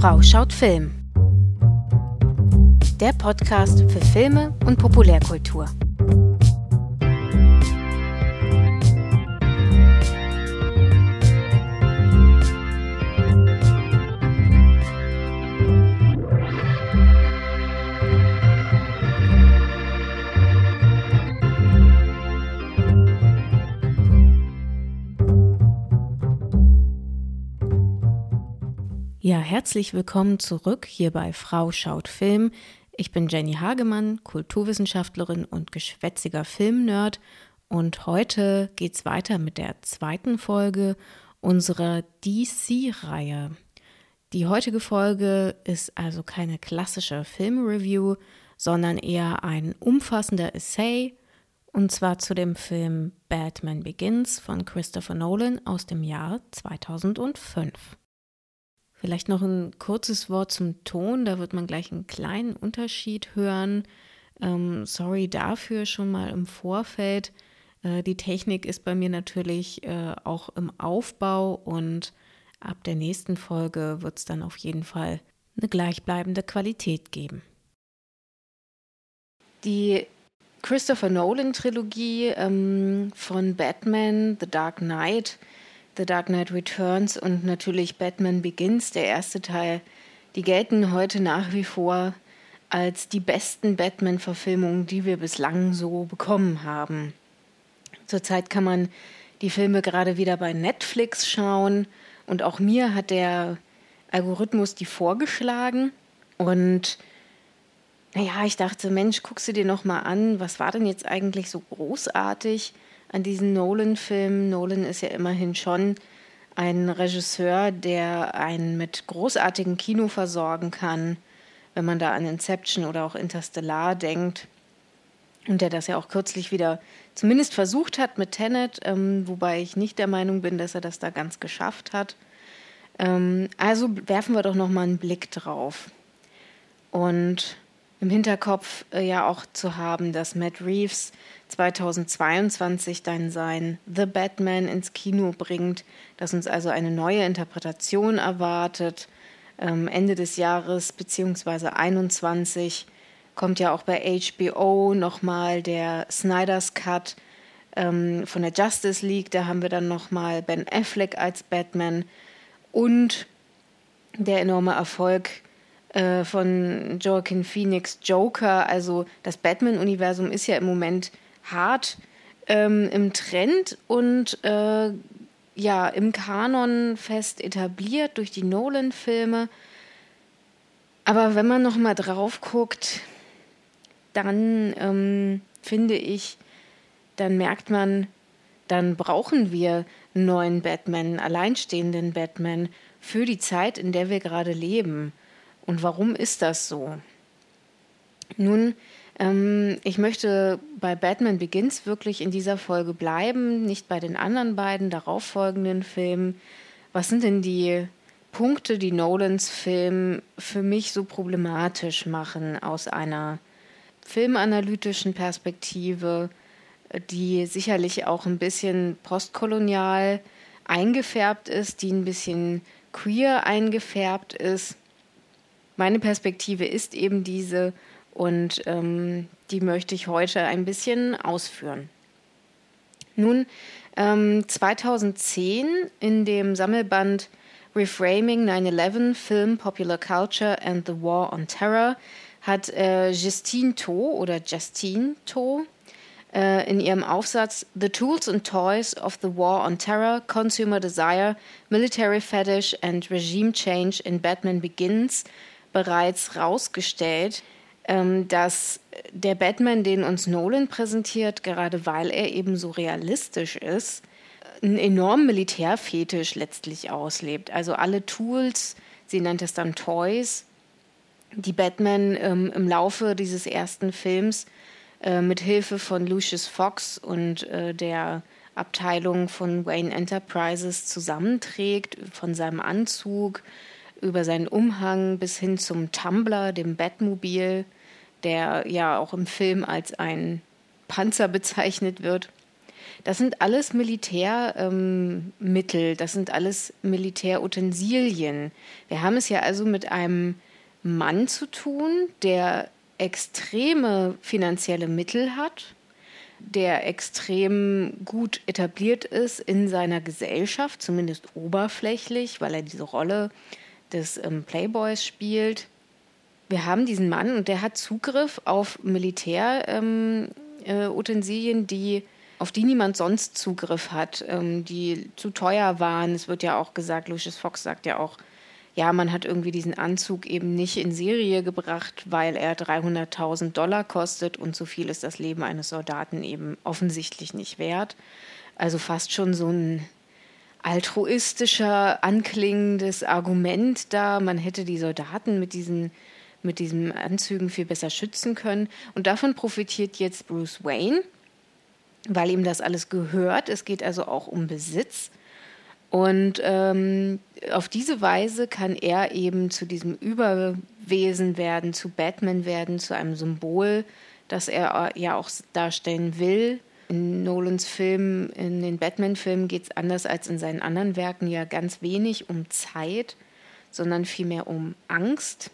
Frau schaut Film. Der Podcast für Filme und Populärkultur. Ja, herzlich willkommen zurück hier bei Frau schaut Film. Ich bin Jenny Hagemann, Kulturwissenschaftlerin und geschwätziger Filmnerd. Und heute geht's weiter mit der zweiten Folge unserer DC-Reihe. Die heutige Folge ist also keine klassische Filmreview, sondern eher ein umfassender Essay, und zwar zu dem Film Batman Begins von Christopher Nolan aus dem Jahr 2005. Vielleicht noch ein kurzes Wort zum Ton, da wird man gleich einen kleinen Unterschied hören. Ähm, sorry dafür schon mal im Vorfeld. Äh, die Technik ist bei mir natürlich äh, auch im Aufbau und ab der nächsten Folge wird es dann auf jeden Fall eine gleichbleibende Qualität geben. Die Christopher Nolan Trilogie ähm, von Batman, The Dark Knight, The Dark Knight Returns und natürlich Batman Begins, der erste Teil, die gelten heute nach wie vor als die besten Batman-Verfilmungen, die wir bislang so bekommen haben. Zurzeit kann man die Filme gerade wieder bei Netflix schauen und auch mir hat der Algorithmus die vorgeschlagen und naja, ich dachte, Mensch, guckst du dir noch mal an, was war denn jetzt eigentlich so großartig? An diesen Nolan-Filmen. Nolan ist ja immerhin schon ein Regisseur, der einen mit großartigem Kino versorgen kann, wenn man da an Inception oder auch Interstellar denkt. Und der das ja auch kürzlich wieder zumindest versucht hat mit Tenet, ähm, wobei ich nicht der Meinung bin, dass er das da ganz geschafft hat. Ähm, also werfen wir doch noch mal einen Blick drauf. Und im Hinterkopf äh, ja auch zu haben, dass Matt Reeves 2022 dann sein The Batman ins Kino bringt, dass uns also eine neue Interpretation erwartet. Ähm, Ende des Jahres beziehungsweise 21 kommt ja auch bei HBO nochmal der Snyder's Cut ähm, von der Justice League. Da haben wir dann nochmal Ben Affleck als Batman und der enorme Erfolg äh, von Joaquin Phoenix Joker. Also das Batman-Universum ist ja im Moment hart ähm, im Trend und äh, ja im Kanon fest etabliert durch die Nolan-Filme. Aber wenn man noch mal drauf guckt, dann ähm, finde ich, dann merkt man, dann brauchen wir einen neuen Batman, einen alleinstehenden Batman für die Zeit, in der wir gerade leben. Und warum ist das so? Nun, ähm, ich möchte bei Batman Begins wirklich in dieser Folge bleiben, nicht bei den anderen beiden darauffolgenden Filmen. Was sind denn die Punkte, die Nolans Film für mich so problematisch machen aus einer filmanalytischen Perspektive, die sicherlich auch ein bisschen postkolonial eingefärbt ist, die ein bisschen queer eingefärbt ist. Meine Perspektive ist eben diese und ähm, die möchte ich heute ein bisschen ausführen. Nun, ähm, 2010 in dem Sammelband Reframing 9-11 Film, Popular Culture and the War on Terror hat äh, Justine To oder Justine To äh, in ihrem Aufsatz The Tools and Toys of the War on Terror, Consumer Desire, Military Fetish and Regime Change in Batman Begins bereits rausgestellt, ähm, dass der Batman, den uns Nolan präsentiert, gerade weil er eben so realistisch ist, einen enormen Militärfetisch letztlich auslebt. Also alle Tools, sie nennt es dann Toys, die Batman ähm, im Laufe dieses ersten Films äh, mit Hilfe von Lucius Fox und äh, der Abteilung von Wayne Enterprises zusammenträgt, von seinem Anzug über seinen Umhang bis hin zum Tumbler, dem Batmobil, der ja auch im Film als ein Panzer bezeichnet wird. Das sind alles Militärmittel, ähm, das sind alles Militärutensilien. Wir haben es ja also mit einem Mann zu tun, der extreme finanzielle Mittel hat, der extrem gut etabliert ist in seiner Gesellschaft, zumindest oberflächlich, weil er diese Rolle des ähm, Playboys spielt. Wir haben diesen Mann und der hat Zugriff auf Militärutensilien, ähm, äh, die auf die niemand sonst Zugriff hat, ähm, die zu teuer waren. Es wird ja auch gesagt, Lucius Fox sagt ja auch, ja, man hat irgendwie diesen Anzug eben nicht in Serie gebracht, weil er 300.000 Dollar kostet und so viel ist das Leben eines Soldaten eben offensichtlich nicht wert. Also fast schon so ein altruistischer, anklingendes Argument da. Man hätte die Soldaten mit diesen mit diesen Anzügen viel besser schützen können. Und davon profitiert jetzt Bruce Wayne, weil ihm das alles gehört. Es geht also auch um Besitz. Und ähm, auf diese Weise kann er eben zu diesem Überwesen werden, zu Batman werden, zu einem Symbol, das er ja auch darstellen will. In Nolans Filmen, in den Batman-Filmen geht es anders als in seinen anderen Werken ja ganz wenig um Zeit, sondern vielmehr um Angst.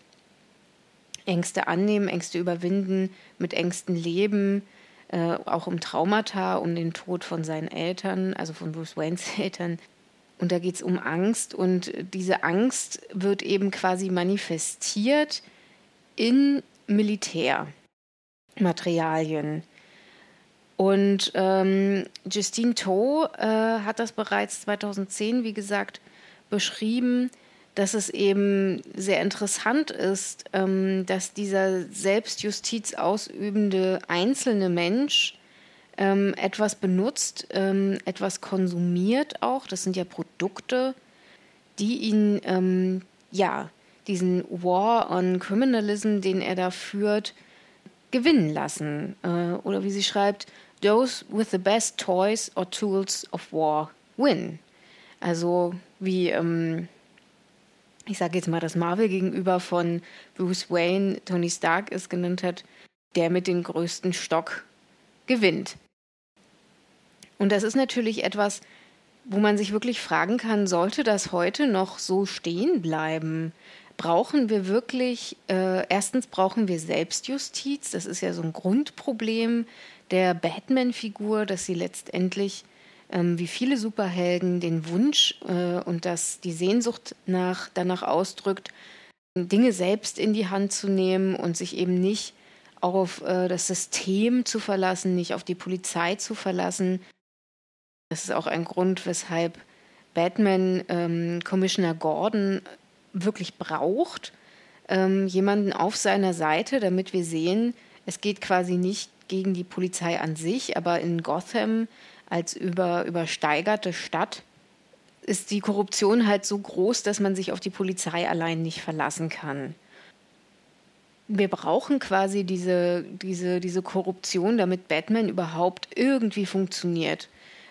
Ängste annehmen, Ängste überwinden, mit Ängsten leben, äh, auch um Traumata, um den Tod von seinen Eltern, also von Bruce Waynes Eltern. Und da geht es um Angst und diese Angst wird eben quasi manifestiert in Militärmaterialien. Und ähm, Justine Toh äh, hat das bereits 2010, wie gesagt, beschrieben, dass es eben sehr interessant ist, ähm, dass dieser Selbstjustiz ausübende einzelne Mensch ähm, etwas benutzt, ähm, etwas konsumiert auch. Das sind ja Produkte, die ihn, ähm, ja, diesen War on Criminalism, den er da führt, gewinnen lassen. Äh, oder wie sie schreibt, those with the best toys or tools of war win. Also wie, ähm, ich sage jetzt mal, das Marvel gegenüber von Bruce Wayne Tony Stark es genannt hat, der mit dem größten Stock gewinnt. Und das ist natürlich etwas, wo man sich wirklich fragen kann, sollte das heute noch so stehen bleiben? Brauchen wir wirklich, äh, erstens brauchen wir Selbstjustiz, das ist ja so ein Grundproblem der Batman-Figur, dass sie letztendlich, ähm, wie viele Superhelden, den Wunsch äh, und das, die Sehnsucht nach, danach ausdrückt, Dinge selbst in die Hand zu nehmen und sich eben nicht auf äh, das System zu verlassen, nicht auf die Polizei zu verlassen, das ist auch ein Grund, weshalb Batman ähm, Commissioner Gordon wirklich braucht. Ähm, jemanden auf seiner Seite, damit wir sehen, es geht quasi nicht gegen die Polizei an sich, aber in Gotham als über, übersteigerte Stadt ist die Korruption halt so groß, dass man sich auf die Polizei allein nicht verlassen kann. Wir brauchen quasi diese, diese, diese Korruption, damit Batman überhaupt irgendwie funktioniert.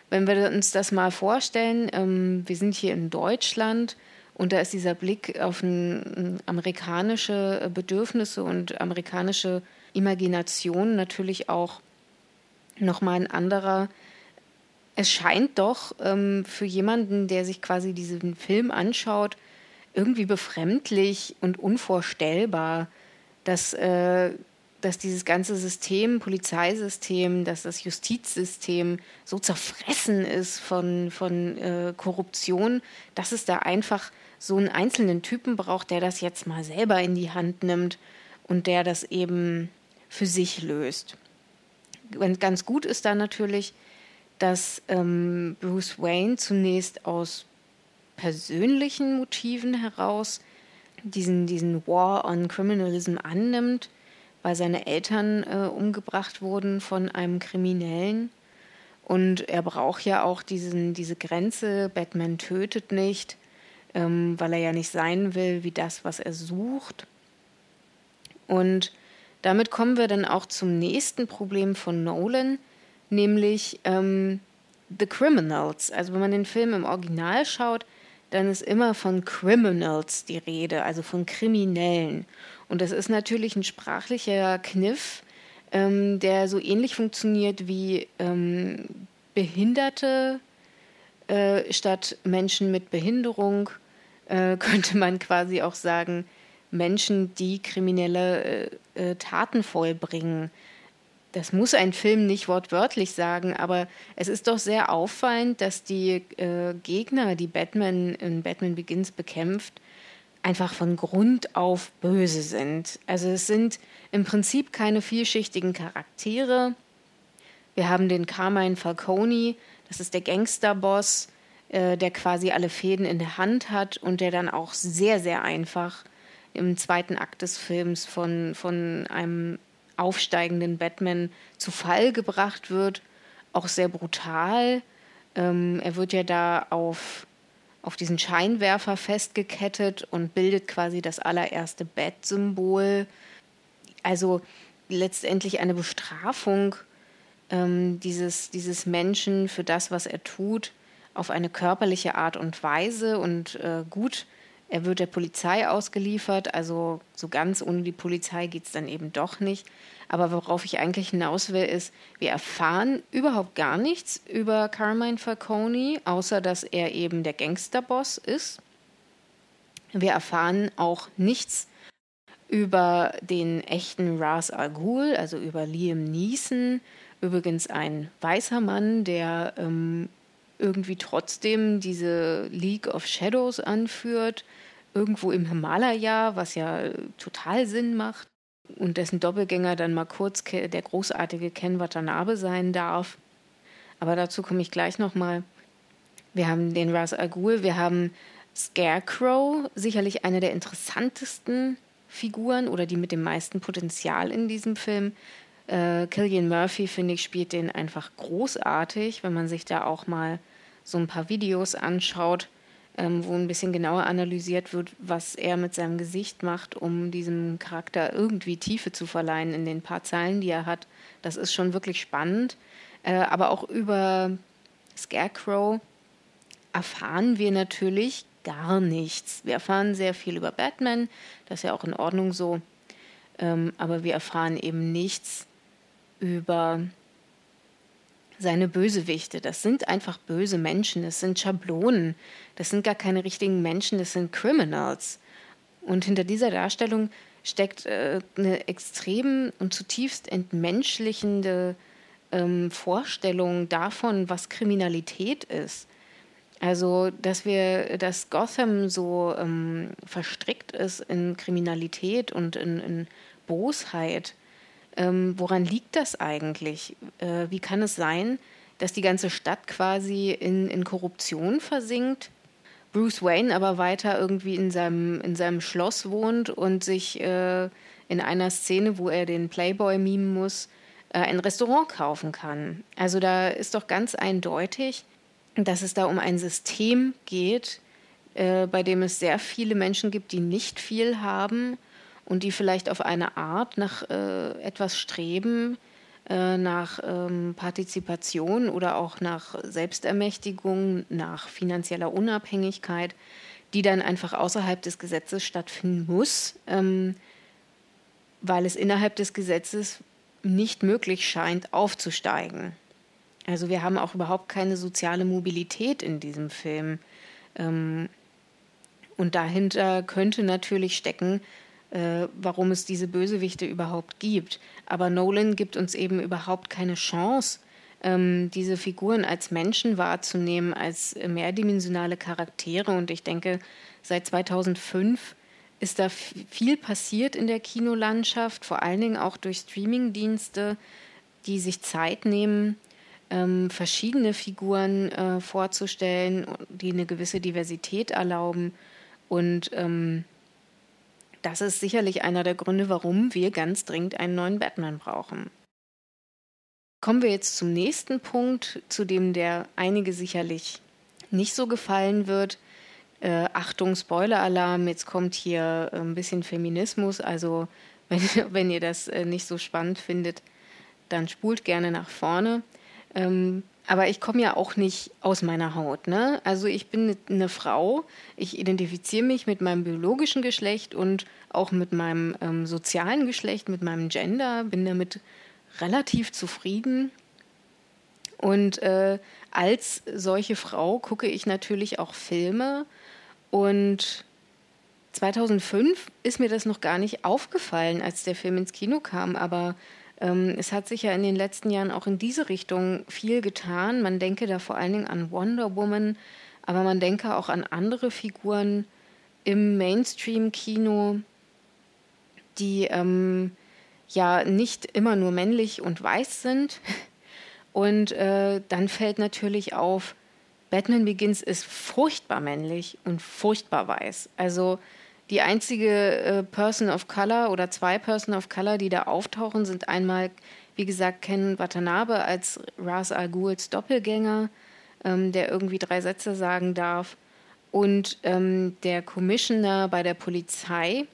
Wenn wir uns das mal vorstellen, ähm, wir sind hier in Deutschland und da ist dieser Blick auf ein, amerikanische Bedürfnisse und amerikanische Imagination natürlich auch nochmal ein anderer. Es scheint doch ähm, für jemanden, der sich quasi diesen Film anschaut, irgendwie befremdlich und unvorstellbar, dass äh, dass dieses ganze System, Polizeisystem, dass das Justizsystem so zerfressen ist von, von äh, Korruption, dass es da einfach so einen einzelnen Typen braucht, der das jetzt mal selber in die Hand nimmt und der das eben für sich löst. Ganz gut ist da natürlich, dass ähm, Bruce Wayne zunächst aus persönlichen Motiven heraus diesen, diesen War on Criminalism annimmt weil seine Eltern äh, umgebracht wurden von einem Kriminellen. Und er braucht ja auch diesen, diese Grenze, Batman tötet nicht, ähm, weil er ja nicht sein will wie das, was er sucht. Und damit kommen wir dann auch zum nächsten Problem von Nolan, nämlich ähm, The Criminals. Also wenn man den Film im Original schaut, dann ist immer von Criminals die Rede, also von Kriminellen. Und das ist natürlich ein sprachlicher Kniff, ähm, der so ähnlich funktioniert wie ähm, Behinderte äh, statt Menschen mit Behinderung äh, könnte man quasi auch sagen, Menschen, die kriminelle äh, äh, Taten vollbringen. Das muss ein Film nicht wortwörtlich sagen, aber es ist doch sehr auffallend, dass die äh, Gegner, die Batman in Batman Begins bekämpft, einfach von Grund auf böse sind. Also es sind im Prinzip keine vielschichtigen Charaktere. Wir haben den Carmine Falcone, das ist der Gangsterboss, äh, der quasi alle Fäden in der Hand hat und der dann auch sehr, sehr einfach im zweiten Akt des Films von, von einem aufsteigenden Batman zu Fall gebracht wird. Auch sehr brutal. Ähm, er wird ja da auf, auf diesen Scheinwerfer festgekettet und bildet quasi das allererste Bat-Symbol. Also letztendlich eine Bestrafung ähm, dieses, dieses Menschen für das, was er tut, auf eine körperliche Art und Weise und äh, gut. Er wird der Polizei ausgeliefert, also so ganz ohne die Polizei geht es dann eben doch nicht. Aber worauf ich eigentlich hinaus will, ist, wir erfahren überhaupt gar nichts über Carmine Falcone, außer dass er eben der Gangsterboss ist. Wir erfahren auch nichts über den echten Ras Al Ghul, also über Liam Neeson, übrigens ein weißer Mann, der ähm, irgendwie trotzdem diese League of Shadows anführt, irgendwo im Himalaya, was ja total Sinn macht, und dessen Doppelgänger dann mal kurz der großartige Ken Watanabe sein darf. Aber dazu komme ich gleich nochmal. Wir haben den Ras Al Ghul, wir haben Scarecrow, sicherlich eine der interessantesten Figuren oder die mit dem meisten Potenzial in diesem Film. Äh, Killian Murphy, finde ich, spielt den einfach großartig, wenn man sich da auch mal so ein paar Videos anschaut, ähm, wo ein bisschen genauer analysiert wird, was er mit seinem Gesicht macht, um diesem Charakter irgendwie Tiefe zu verleihen in den paar Zeilen, die er hat. Das ist schon wirklich spannend. Äh, aber auch über Scarecrow erfahren wir natürlich gar nichts. Wir erfahren sehr viel über Batman, das ist ja auch in Ordnung so. Ähm, aber wir erfahren eben nichts über seine Bösewichte. Das sind einfach böse Menschen, das sind Schablonen, das sind gar keine richtigen Menschen, das sind Criminals. Und hinter dieser Darstellung steckt äh, eine extrem und zutiefst entmenschlichende ähm, Vorstellung davon, was Kriminalität ist. Also, dass wir, dass Gotham so ähm, verstrickt ist in Kriminalität und in, in Bosheit ähm, woran liegt das eigentlich? Äh, wie kann es sein, dass die ganze Stadt quasi in, in Korruption versinkt? Bruce Wayne aber weiter irgendwie in seinem, in seinem Schloss wohnt und sich äh, in einer Szene, wo er den Playboy mimen muss, äh, ein Restaurant kaufen kann. Also da ist doch ganz eindeutig, dass es da um ein System geht, äh, bei dem es sehr viele Menschen gibt, die nicht viel haben und die vielleicht auf eine Art nach äh, etwas streben, äh, nach ähm, Partizipation oder auch nach Selbstermächtigung, nach finanzieller Unabhängigkeit, die dann einfach außerhalb des Gesetzes stattfinden muss, ähm, weil es innerhalb des Gesetzes nicht möglich scheint, aufzusteigen. Also wir haben auch überhaupt keine soziale Mobilität in diesem Film. Ähm, und dahinter könnte natürlich stecken, äh, warum es diese Bösewichte überhaupt gibt. Aber Nolan gibt uns eben überhaupt keine Chance, ähm, diese Figuren als Menschen wahrzunehmen, als mehrdimensionale Charaktere. Und ich denke, seit 2005 ist da viel passiert in der Kinolandschaft, vor allen Dingen auch durch Streamingdienste, die sich Zeit nehmen, ähm, verschiedene Figuren äh, vorzustellen, die eine gewisse Diversität erlauben. Und ähm, das ist sicherlich einer der Gründe, warum wir ganz dringend einen neuen Batman brauchen. Kommen wir jetzt zum nächsten Punkt, zu dem der einige sicherlich nicht so gefallen wird. Äh, Achtung, Spoiler-Alarm, jetzt kommt hier ein bisschen Feminismus. Also, wenn, wenn ihr das äh, nicht so spannend findet, dann spult gerne nach vorne. Ähm, aber ich komme ja auch nicht aus meiner Haut. Ne? Also ich bin eine Frau, ich identifiziere mich mit meinem biologischen Geschlecht und auch mit meinem ähm, sozialen Geschlecht, mit meinem Gender, bin damit relativ zufrieden. Und äh, als solche Frau gucke ich natürlich auch Filme. Und 2005 ist mir das noch gar nicht aufgefallen, als der Film ins Kino kam. Aber es hat sich ja in den letzten Jahren auch in diese Richtung viel getan. Man denke da vor allen Dingen an Wonder Woman, aber man denke auch an andere Figuren im Mainstream-Kino, die ähm, ja nicht immer nur männlich und weiß sind. Und äh, dann fällt natürlich auf, Batman Begins ist furchtbar männlich und furchtbar weiß. Also die einzige äh, Person of Color oder zwei Person of Color, die da auftauchen, sind einmal, wie gesagt, Ken Watanabe als Ras Al Ghuls Doppelgänger, ähm, der irgendwie drei Sätze sagen darf, und ähm, der Commissioner bei der Polizei,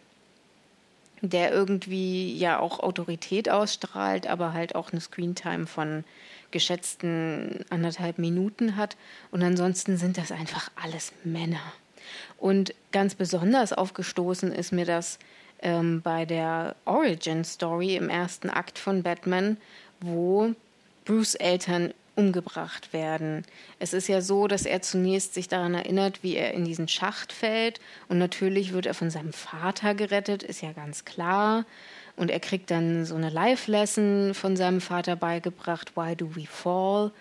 der irgendwie ja auch Autorität ausstrahlt, aber halt auch eine Screentime von geschätzten anderthalb Minuten hat. Und ansonsten sind das einfach alles Männer. Und ganz besonders aufgestoßen ist mir das ähm, bei der Origin Story im ersten Akt von Batman, wo Bruce Eltern umgebracht werden. Es ist ja so, dass er zunächst sich daran erinnert, wie er in diesen Schacht fällt und natürlich wird er von seinem Vater gerettet, ist ja ganz klar. Und er kriegt dann so eine Life-Lesson von seinem Vater beigebracht, Why do we fall?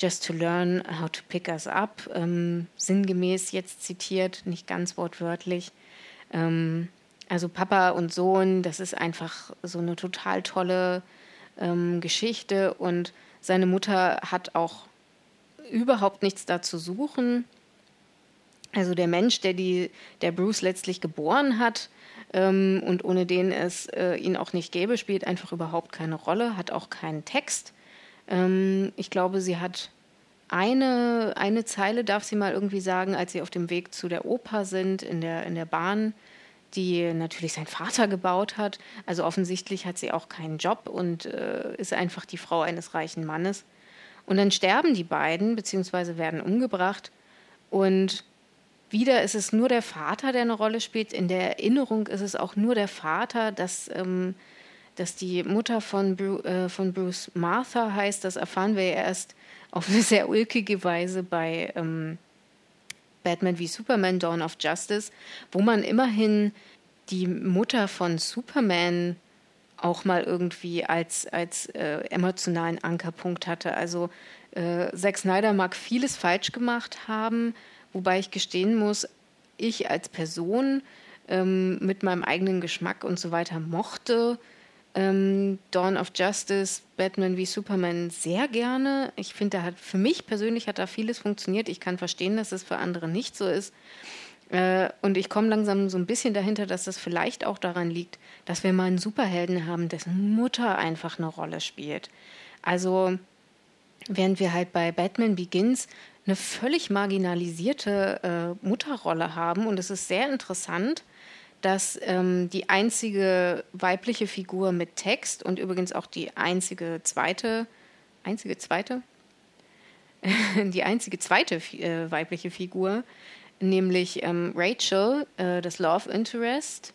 Just to learn how to pick us up. Ähm, sinngemäß jetzt zitiert, nicht ganz wortwörtlich. Ähm, also Papa und Sohn, das ist einfach so eine total tolle ähm, Geschichte und seine Mutter hat auch überhaupt nichts da zu suchen. Also der Mensch, der, die, der Bruce letztlich geboren hat ähm, und ohne den es äh, ihn auch nicht gäbe, spielt einfach überhaupt keine Rolle, hat auch keinen Text. Ähm, ich glaube, sie hat eine, eine Zeile, darf sie mal irgendwie sagen, als sie auf dem Weg zu der Oper sind, in der, in der Bahn die natürlich sein Vater gebaut hat. Also offensichtlich hat sie auch keinen Job und äh, ist einfach die Frau eines reichen Mannes. Und dann sterben die beiden, beziehungsweise werden umgebracht. Und wieder ist es nur der Vater, der eine Rolle spielt. In der Erinnerung ist es auch nur der Vater, dass, ähm, dass die Mutter von, Bru äh, von Bruce Martha heißt. Das erfahren wir ja erst auf eine sehr ulkige Weise bei. Ähm, Batman wie Superman Dawn of Justice, wo man immerhin die Mutter von Superman auch mal irgendwie als, als äh, emotionalen Ankerpunkt hatte. Also äh, Zack Snyder mag vieles falsch gemacht haben, wobei ich gestehen muss, ich als Person ähm, mit meinem eigenen Geschmack und so weiter mochte ähm, Dawn of Justice, Batman wie Superman sehr gerne. Ich finde, da hat für mich persönlich hat da vieles funktioniert. Ich kann verstehen, dass es für andere nicht so ist. Äh, und ich komme langsam so ein bisschen dahinter, dass das vielleicht auch daran liegt, dass wir mal einen Superhelden haben, dessen Mutter einfach eine Rolle spielt. Also während wir halt bei Batman Begins eine völlig marginalisierte äh, Mutterrolle haben und es ist sehr interessant, dass ähm, die einzige weibliche Figur mit Text und übrigens auch die einzige zweite, einzige zweite, die einzige zweite äh, weibliche Figur, nämlich ähm, Rachel, äh, das Love Interest,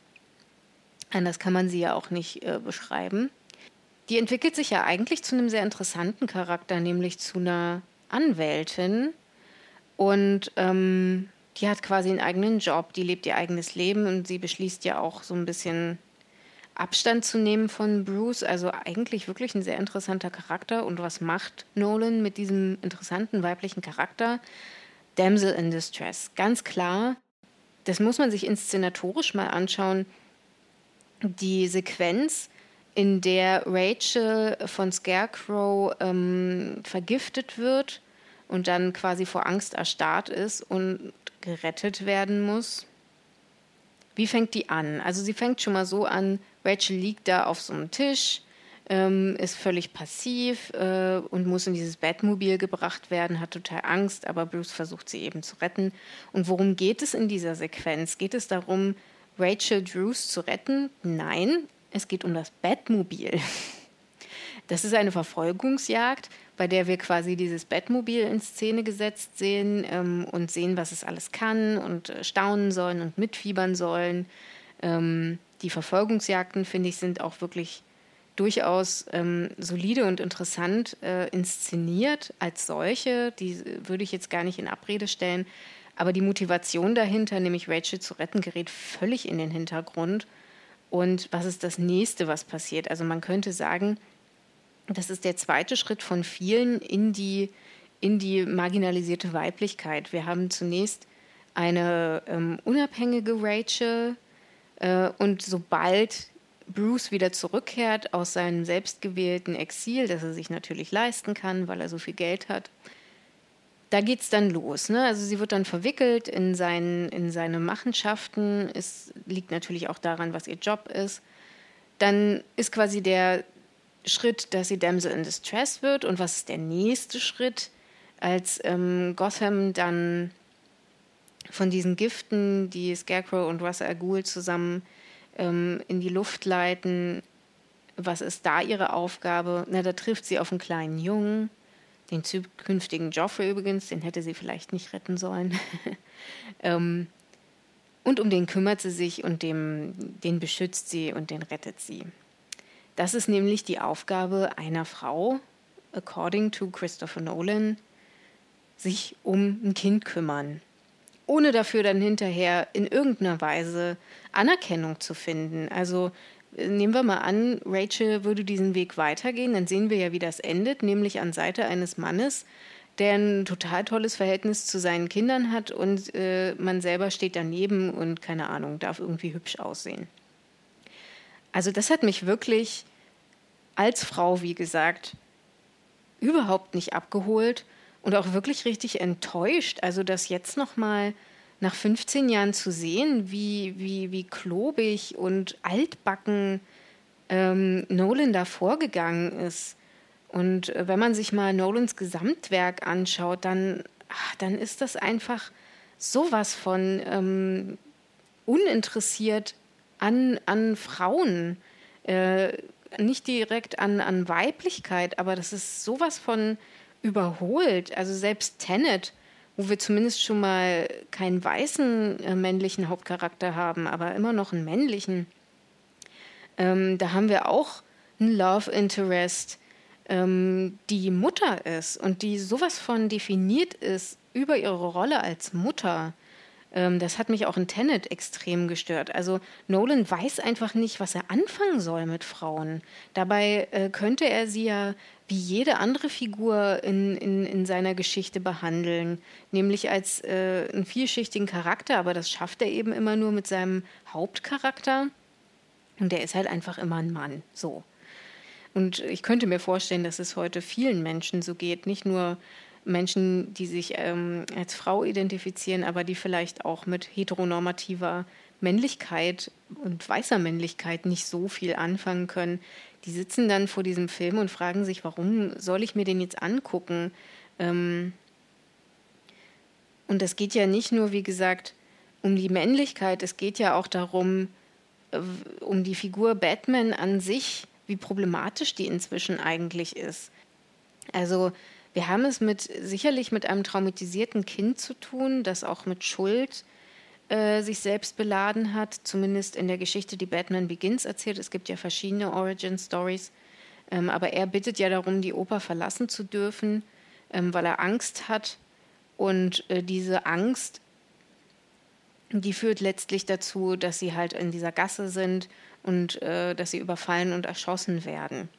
anders kann man sie ja auch nicht äh, beschreiben, die entwickelt sich ja eigentlich zu einem sehr interessanten Charakter, nämlich zu einer Anwältin. Und ähm, die hat quasi einen eigenen Job, die lebt ihr eigenes Leben und sie beschließt ja auch so ein bisschen Abstand zu nehmen von Bruce. Also eigentlich wirklich ein sehr interessanter Charakter. Und was macht Nolan mit diesem interessanten weiblichen Charakter? Damsel in Distress. Ganz klar, das muss man sich inszenatorisch mal anschauen. Die Sequenz, in der Rachel von Scarecrow ähm, vergiftet wird und dann quasi vor Angst erstarrt ist und gerettet werden muss. Wie fängt die an? Also sie fängt schon mal so an, Rachel liegt da auf so einem Tisch, ähm, ist völlig passiv äh, und muss in dieses Bettmobil gebracht werden, hat total Angst, aber Bruce versucht sie eben zu retten. Und worum geht es in dieser Sequenz? Geht es darum, Rachel Drews zu retten? Nein, es geht um das Bettmobil. Das ist eine Verfolgungsjagd, bei der wir quasi dieses Bettmobil in Szene gesetzt sehen ähm, und sehen, was es alles kann und äh, staunen sollen und mitfiebern sollen. Ähm, die Verfolgungsjagden, finde ich, sind auch wirklich durchaus ähm, solide und interessant äh, inszeniert als solche. Die würde ich jetzt gar nicht in Abrede stellen. Aber die Motivation dahinter, nämlich Rachel zu retten, gerät völlig in den Hintergrund. Und was ist das nächste, was passiert? Also man könnte sagen, das ist der zweite Schritt von vielen in die, in die marginalisierte Weiblichkeit. Wir haben zunächst eine ähm, unabhängige Rachel äh, und sobald Bruce wieder zurückkehrt aus seinem selbstgewählten Exil, das er sich natürlich leisten kann, weil er so viel Geld hat. Da geht es dann los. Ne? Also sie wird dann verwickelt in, sein, in seine Machenschaften. Es liegt natürlich auch daran, was ihr Job ist. Dann ist quasi der Schritt, dass sie Damsel in Distress wird. Und was ist der nächste Schritt, als ähm, Gotham dann von diesen Giften, die Scarecrow und Russell Al Ghul zusammen ähm, in die Luft leiten. Was ist da ihre Aufgabe? Na, da trifft sie auf einen kleinen Jungen, den zukünftigen Joffrey übrigens, den hätte sie vielleicht nicht retten sollen. ähm, und um den kümmert sie sich und dem, den beschützt sie und den rettet sie. Das ist nämlich die Aufgabe einer Frau, according to Christopher Nolan, sich um ein Kind kümmern ohne dafür dann hinterher in irgendeiner Weise Anerkennung zu finden. Also äh, nehmen wir mal an, Rachel würde diesen Weg weitergehen, dann sehen wir ja, wie das endet, nämlich an Seite eines Mannes, der ein total tolles Verhältnis zu seinen Kindern hat und äh, man selber steht daneben und keine Ahnung, darf irgendwie hübsch aussehen. Also das hat mich wirklich als Frau, wie gesagt, überhaupt nicht abgeholt und auch wirklich richtig enttäuscht. Also das jetzt noch mal nach 15 Jahren zu sehen, wie, wie, wie klobig und altbacken ähm, Nolan da vorgegangen ist. Und äh, wenn man sich mal Nolans Gesamtwerk anschaut, dann, ach, dann ist das einfach sowas von ähm, uninteressiert an, an Frauen. Äh, nicht direkt an, an Weiblichkeit, aber das ist sowas von überholt. Also selbst Tenet, wo wir zumindest schon mal keinen weißen äh, männlichen Hauptcharakter haben, aber immer noch einen männlichen, ähm, da haben wir auch einen Love Interest, ähm, die Mutter ist und die sowas von definiert ist über ihre Rolle als Mutter. Ähm, das hat mich auch in Tenet extrem gestört. Also Nolan weiß einfach nicht, was er anfangen soll mit Frauen. Dabei äh, könnte er sie ja wie jede andere Figur in, in, in seiner Geschichte behandeln, nämlich als äh, einen vielschichtigen Charakter, aber das schafft er eben immer nur mit seinem Hauptcharakter. Und der ist halt einfach immer ein Mann, so. Und ich könnte mir vorstellen, dass es heute vielen Menschen so geht, nicht nur Menschen, die sich ähm, als Frau identifizieren, aber die vielleicht auch mit heteronormativer Männlichkeit und weißer Männlichkeit nicht so viel anfangen können. Die sitzen dann vor diesem Film und fragen sich, warum soll ich mir den jetzt angucken? Ähm und es geht ja nicht nur, wie gesagt, um die Männlichkeit, es geht ja auch darum, äh, um die Figur Batman an sich, wie problematisch die inzwischen eigentlich ist. Also wir haben es mit sicherlich mit einem traumatisierten Kind zu tun, das auch mit Schuld äh, sich selbst beladen hat, zumindest in der Geschichte, die Batman Begins erzählt. Es gibt ja verschiedene Origin Stories, ähm, aber er bittet ja darum, die Oper verlassen zu dürfen, ähm, weil er Angst hat. Und äh, diese Angst, die führt letztlich dazu, dass sie halt in dieser Gasse sind und äh, dass sie überfallen und erschossen werden.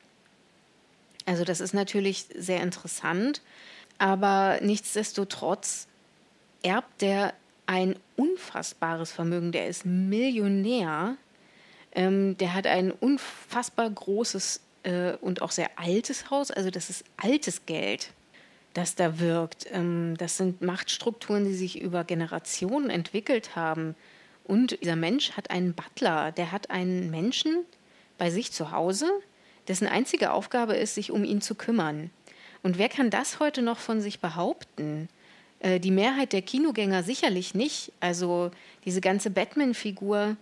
Also das ist natürlich sehr interessant, aber nichtsdestotrotz erbt der ein unfassbares Vermögen. Der ist Millionär. Ähm, der hat ein unfassbar großes äh, und auch sehr altes Haus. Also das ist altes Geld, das da wirkt. Ähm, das sind Machtstrukturen, die sich über Generationen entwickelt haben. Und dieser Mensch hat einen Butler. Der hat einen Menschen bei sich zu Hause, dessen einzige Aufgabe ist, sich um ihn zu kümmern. Und wer kann das heute noch von sich behaupten? Äh, die Mehrheit der Kinogänger sicherlich nicht. Also diese ganze Batman-Figur,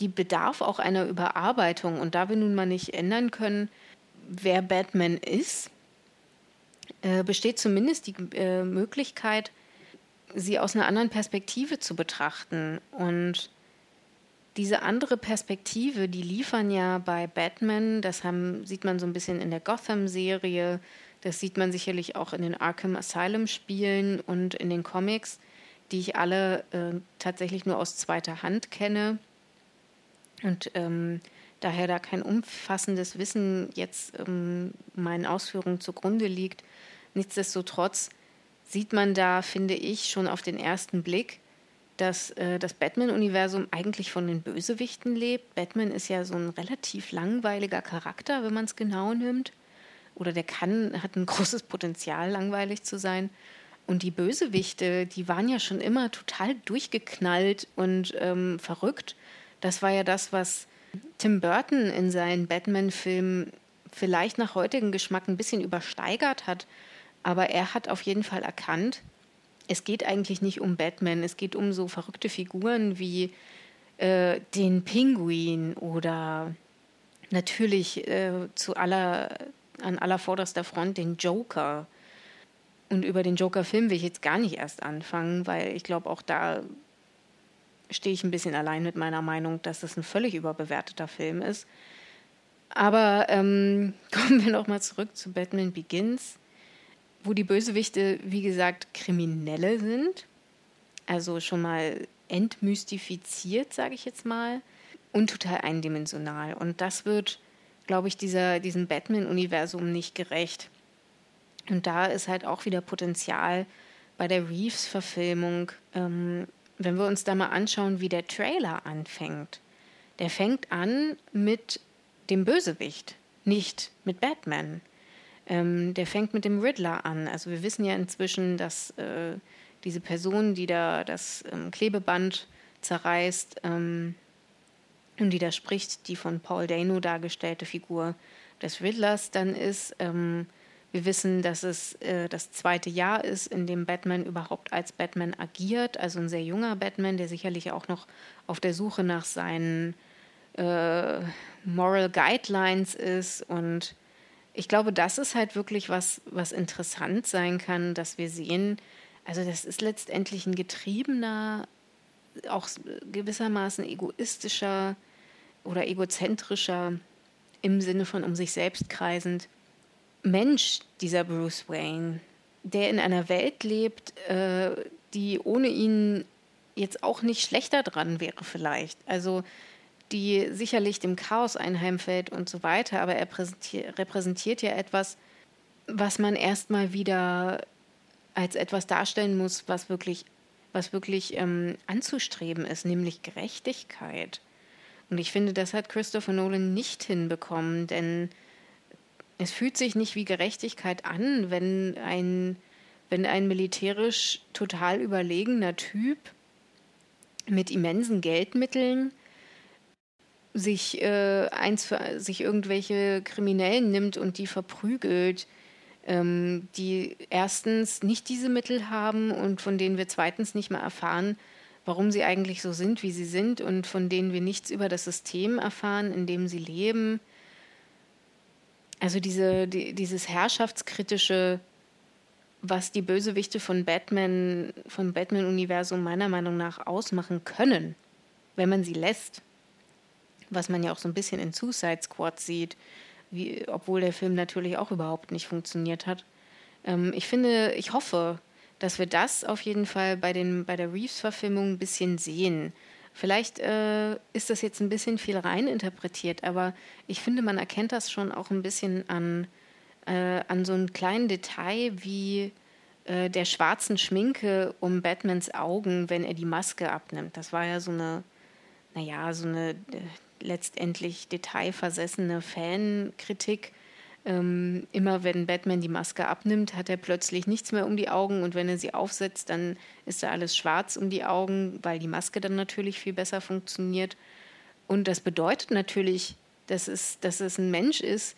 die bedarf auch einer Überarbeitung. Und da wir nun mal nicht ändern können, wer Batman ist, äh, besteht zumindest die äh, Möglichkeit, sie aus einer anderen Perspektive zu betrachten. Und diese andere Perspektive, die liefern ja bei Batman, das haben, sieht man so ein bisschen in der Gotham-Serie, das sieht man sicherlich auch in den Arkham Asylum-Spielen und in den Comics, die ich alle äh, tatsächlich nur aus zweiter Hand kenne und ähm, daher da kein umfassendes Wissen jetzt ähm, meinen Ausführungen zugrunde liegt. Nichtsdestotrotz sieht man da, finde ich, schon auf den ersten Blick, dass äh, das Batman-Universum eigentlich von den Bösewichten lebt. Batman ist ja so ein relativ langweiliger Charakter, wenn man es genau nimmt. Oder der kann, hat ein großes Potenzial, langweilig zu sein. Und die Bösewichte, die waren ja schon immer total durchgeknallt und ähm, verrückt. Das war ja das, was Tim Burton in seinen Batman-Filmen vielleicht nach heutigem Geschmack ein bisschen übersteigert hat. Aber er hat auf jeden Fall erkannt, es geht eigentlich nicht um Batman, es geht um so verrückte Figuren wie äh, den Pinguin oder natürlich äh, zu aller, an aller vorderster Front den Joker. Und über den Joker-Film will ich jetzt gar nicht erst anfangen, weil ich glaube, auch da stehe ich ein bisschen allein mit meiner Meinung, dass es ein völlig überbewerteter Film ist. Aber ähm, kommen wir nochmal zurück zu Batman Begins wo die Bösewichte, wie gesagt, Kriminelle sind. Also schon mal entmystifiziert, sage ich jetzt mal, und total eindimensional. Und das wird, glaube ich, dieser, diesem Batman-Universum nicht gerecht. Und da ist halt auch wieder Potenzial bei der Reeves-Verfilmung. Ähm, wenn wir uns da mal anschauen, wie der Trailer anfängt. Der fängt an mit dem Bösewicht, nicht mit Batman. Ähm, der fängt mit dem Riddler an. Also wir wissen ja inzwischen, dass äh, diese Person, die da das ähm, Klebeband zerreißt ähm, und die da spricht, die von Paul Dano dargestellte Figur des Riddlers dann ist. Ähm, wir wissen, dass es äh, das zweite Jahr ist, in dem Batman überhaupt als Batman agiert. Also ein sehr junger Batman, der sicherlich auch noch auf der Suche nach seinen äh, Moral Guidelines ist und ich glaube, das ist halt wirklich was, was interessant sein kann, dass wir sehen, also das ist letztendlich ein getriebener, auch gewissermaßen egoistischer oder egozentrischer im Sinne von um sich selbst kreisend Mensch, dieser Bruce Wayne, der in einer Welt lebt, äh, die ohne ihn jetzt auch nicht schlechter dran wäre vielleicht. Also die sicherlich dem Chaos einheimfällt und so weiter, aber er repräsentiert ja etwas, was man erstmal wieder als etwas darstellen muss, was wirklich, was wirklich ähm, anzustreben ist, nämlich Gerechtigkeit. Und ich finde, das hat Christopher Nolan nicht hinbekommen, denn es fühlt sich nicht wie Gerechtigkeit an, wenn ein, wenn ein militärisch total überlegener Typ mit immensen Geldmitteln sich äh, eins für sich irgendwelche Kriminellen nimmt und die verprügelt, ähm, die erstens nicht diese Mittel haben und von denen wir zweitens nicht mal erfahren, warum sie eigentlich so sind, wie sie sind und von denen wir nichts über das System erfahren, in dem sie leben. Also diese, die, dieses herrschaftskritische, was die Bösewichte von Batman, vom Batman-Universum meiner Meinung nach ausmachen können, wenn man sie lässt was man ja auch so ein bisschen in Suicide Squad sieht, wie, obwohl der Film natürlich auch überhaupt nicht funktioniert hat. Ähm, ich finde, ich hoffe, dass wir das auf jeden Fall bei, den, bei der Reeves-Verfilmung ein bisschen sehen. Vielleicht äh, ist das jetzt ein bisschen viel reininterpretiert, aber ich finde, man erkennt das schon auch ein bisschen an, äh, an so einem kleinen Detail wie äh, der schwarzen Schminke um Batmans Augen, wenn er die Maske abnimmt. Das war ja so eine, naja, so eine äh, letztendlich detailversessene Fankritik. Ähm, immer wenn Batman die Maske abnimmt, hat er plötzlich nichts mehr um die Augen und wenn er sie aufsetzt, dann ist da alles schwarz um die Augen, weil die Maske dann natürlich viel besser funktioniert. Und das bedeutet natürlich, dass es, dass es ein Mensch ist,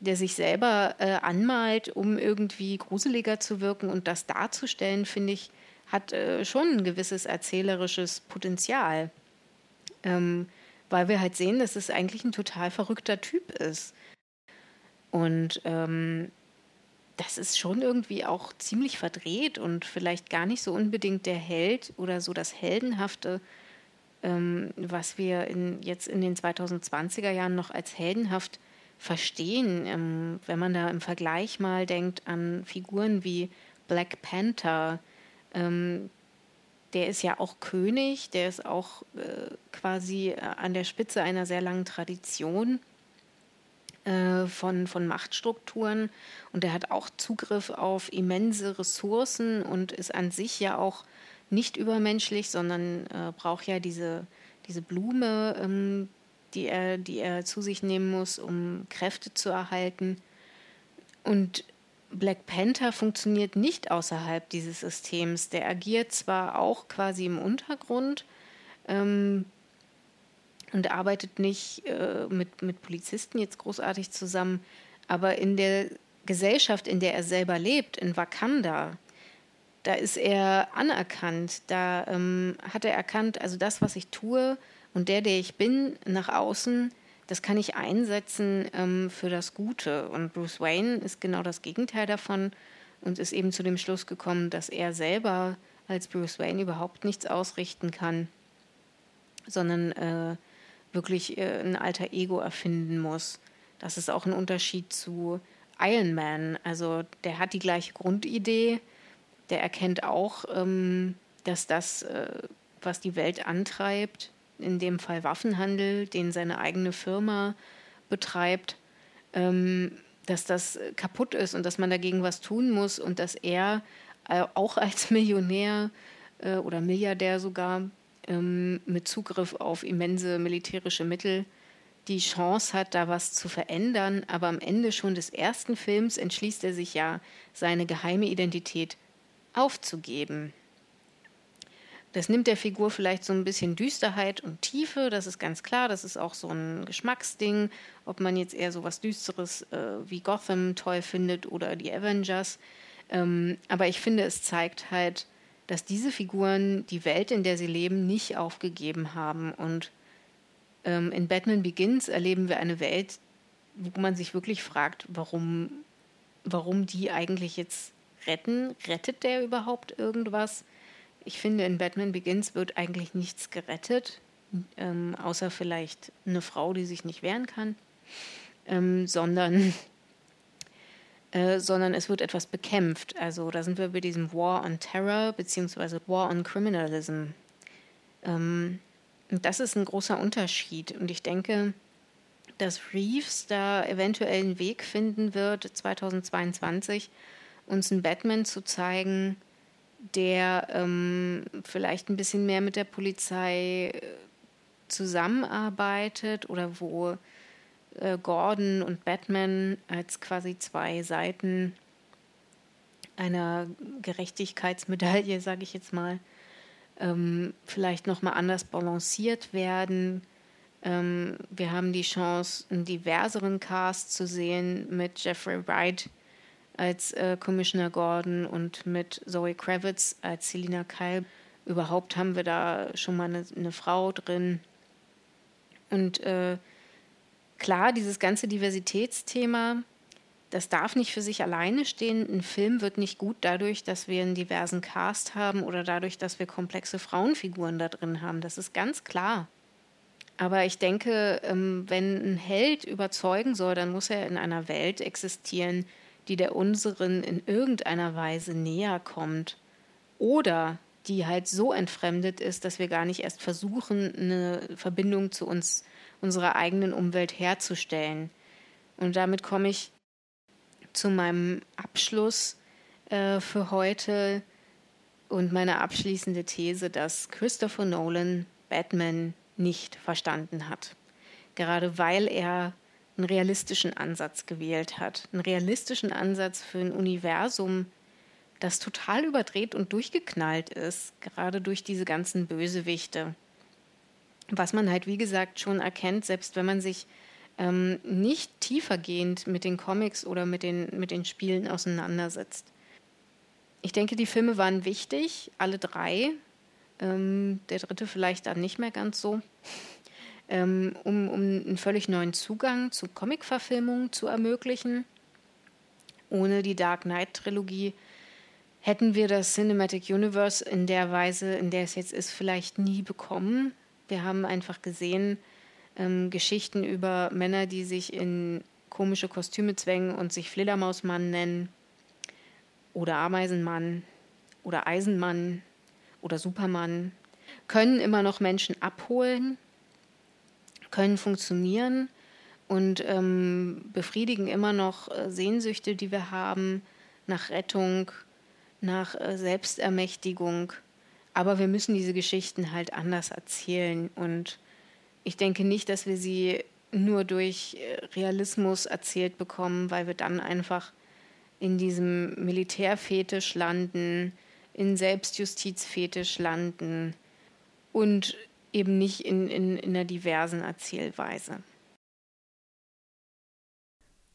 der sich selber äh, anmalt, um irgendwie gruseliger zu wirken und das darzustellen, finde ich, hat äh, schon ein gewisses erzählerisches Potenzial. Ähm, weil wir halt sehen, dass es eigentlich ein total verrückter Typ ist. Und ähm, das ist schon irgendwie auch ziemlich verdreht und vielleicht gar nicht so unbedingt der Held oder so das Heldenhafte, ähm, was wir in, jetzt in den 2020er Jahren noch als heldenhaft verstehen. Ähm, wenn man da im Vergleich mal denkt an Figuren wie Black Panther, ähm, der ist ja auch König, der ist auch äh, quasi äh, an der Spitze einer sehr langen Tradition äh, von, von Machtstrukturen und der hat auch Zugriff auf immense Ressourcen und ist an sich ja auch nicht übermenschlich, sondern äh, braucht ja diese, diese Blume, ähm, die, er, die er zu sich nehmen muss, um Kräfte zu erhalten. Und Black Panther funktioniert nicht außerhalb dieses Systems. Der agiert zwar auch quasi im Untergrund ähm, und arbeitet nicht äh, mit, mit Polizisten jetzt großartig zusammen, aber in der Gesellschaft, in der er selber lebt, in Wakanda, da ist er anerkannt. Da ähm, hat er erkannt, also das, was ich tue und der, der ich bin, nach außen, das kann ich einsetzen ähm, für das Gute. Und Bruce Wayne ist genau das Gegenteil davon und ist eben zu dem Schluss gekommen, dass er selber als Bruce Wayne überhaupt nichts ausrichten kann, sondern äh, wirklich äh, ein alter Ego erfinden muss. Das ist auch ein Unterschied zu Iron Man. Also der hat die gleiche Grundidee, der erkennt auch, ähm, dass das, äh, was die Welt antreibt, in dem Fall Waffenhandel, den seine eigene Firma betreibt, ähm, dass das kaputt ist und dass man dagegen was tun muss und dass er äh, auch als Millionär äh, oder Milliardär sogar ähm, mit Zugriff auf immense militärische Mittel die Chance hat, da was zu verändern. Aber am Ende schon des ersten Films entschließt er sich ja, seine geheime Identität aufzugeben. Das nimmt der Figur vielleicht so ein bisschen Düsterheit und Tiefe, das ist ganz klar. Das ist auch so ein Geschmacksding, ob man jetzt eher so was Düsteres äh, wie Gotham toll findet oder die Avengers. Ähm, aber ich finde, es zeigt halt, dass diese Figuren die Welt, in der sie leben, nicht aufgegeben haben. Und ähm, in Batman Begins erleben wir eine Welt, wo man sich wirklich fragt, warum, warum die eigentlich jetzt retten. Rettet der überhaupt irgendwas? Ich finde, in Batman Begins wird eigentlich nichts gerettet, ähm, außer vielleicht eine Frau, die sich nicht wehren kann, ähm, sondern, äh, sondern es wird etwas bekämpft. Also da sind wir bei diesem War on Terror beziehungsweise War on Criminalism. Ähm, das ist ein großer Unterschied und ich denke, dass Reeves da eventuell einen Weg finden wird, 2022 uns einen Batman zu zeigen, der ähm, vielleicht ein bisschen mehr mit der Polizei äh, zusammenarbeitet oder wo äh, Gordon und Batman als quasi zwei Seiten einer Gerechtigkeitsmedaille, sage ich jetzt mal, ähm, vielleicht nochmal anders balanciert werden. Ähm, wir haben die Chance, einen diverseren Cast zu sehen mit Jeffrey Wright, als äh, Commissioner Gordon und mit Zoe Kravitz als Selina Kyle. Überhaupt haben wir da schon mal eine, eine Frau drin. Und äh, klar, dieses ganze Diversitätsthema, das darf nicht für sich alleine stehen. Ein Film wird nicht gut dadurch, dass wir einen diversen Cast haben oder dadurch, dass wir komplexe Frauenfiguren da drin haben. Das ist ganz klar. Aber ich denke, ähm, wenn ein Held überzeugen soll, dann muss er in einer Welt existieren, die der unseren in irgendeiner Weise näher kommt oder die halt so entfremdet ist, dass wir gar nicht erst versuchen, eine Verbindung zu uns, unserer eigenen Umwelt herzustellen. Und damit komme ich zu meinem Abschluss äh, für heute und meine abschließende These, dass Christopher Nolan Batman nicht verstanden hat. Gerade weil er einen realistischen Ansatz gewählt hat. Einen realistischen Ansatz für ein Universum, das total überdreht und durchgeknallt ist, gerade durch diese ganzen Bösewichte. Was man halt, wie gesagt, schon erkennt, selbst wenn man sich ähm, nicht tiefergehend mit den Comics oder mit den, mit den Spielen auseinandersetzt. Ich denke, die Filme waren wichtig, alle drei. Ähm, der dritte vielleicht dann nicht mehr ganz so ähm, um, um einen völlig neuen Zugang zu Comic-Verfilmungen zu ermöglichen. Ohne die Dark Knight-Trilogie hätten wir das Cinematic Universe in der Weise, in der es jetzt ist, vielleicht nie bekommen. Wir haben einfach gesehen, ähm, Geschichten über Männer, die sich in komische Kostüme zwängen und sich Fledermausmann nennen oder Ameisenmann oder Eisenmann oder Supermann, können immer noch Menschen abholen, können funktionieren und ähm, befriedigen immer noch äh, Sehnsüchte, die wir haben nach Rettung, nach äh, Selbstermächtigung. Aber wir müssen diese Geschichten halt anders erzählen. Und ich denke nicht, dass wir sie nur durch äh, Realismus erzählt bekommen, weil wir dann einfach in diesem Militärfetisch landen, in Selbstjustizfetisch landen und eben nicht in, in, in einer diversen Erzählweise.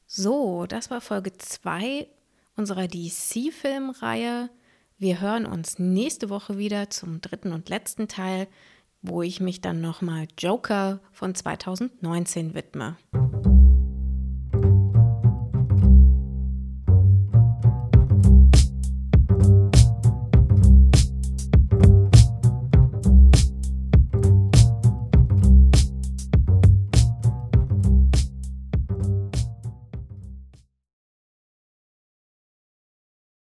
So, das war Folge 2 unserer DC-Filmreihe. Wir hören uns nächste Woche wieder zum dritten und letzten Teil, wo ich mich dann nochmal Joker von 2019 widme.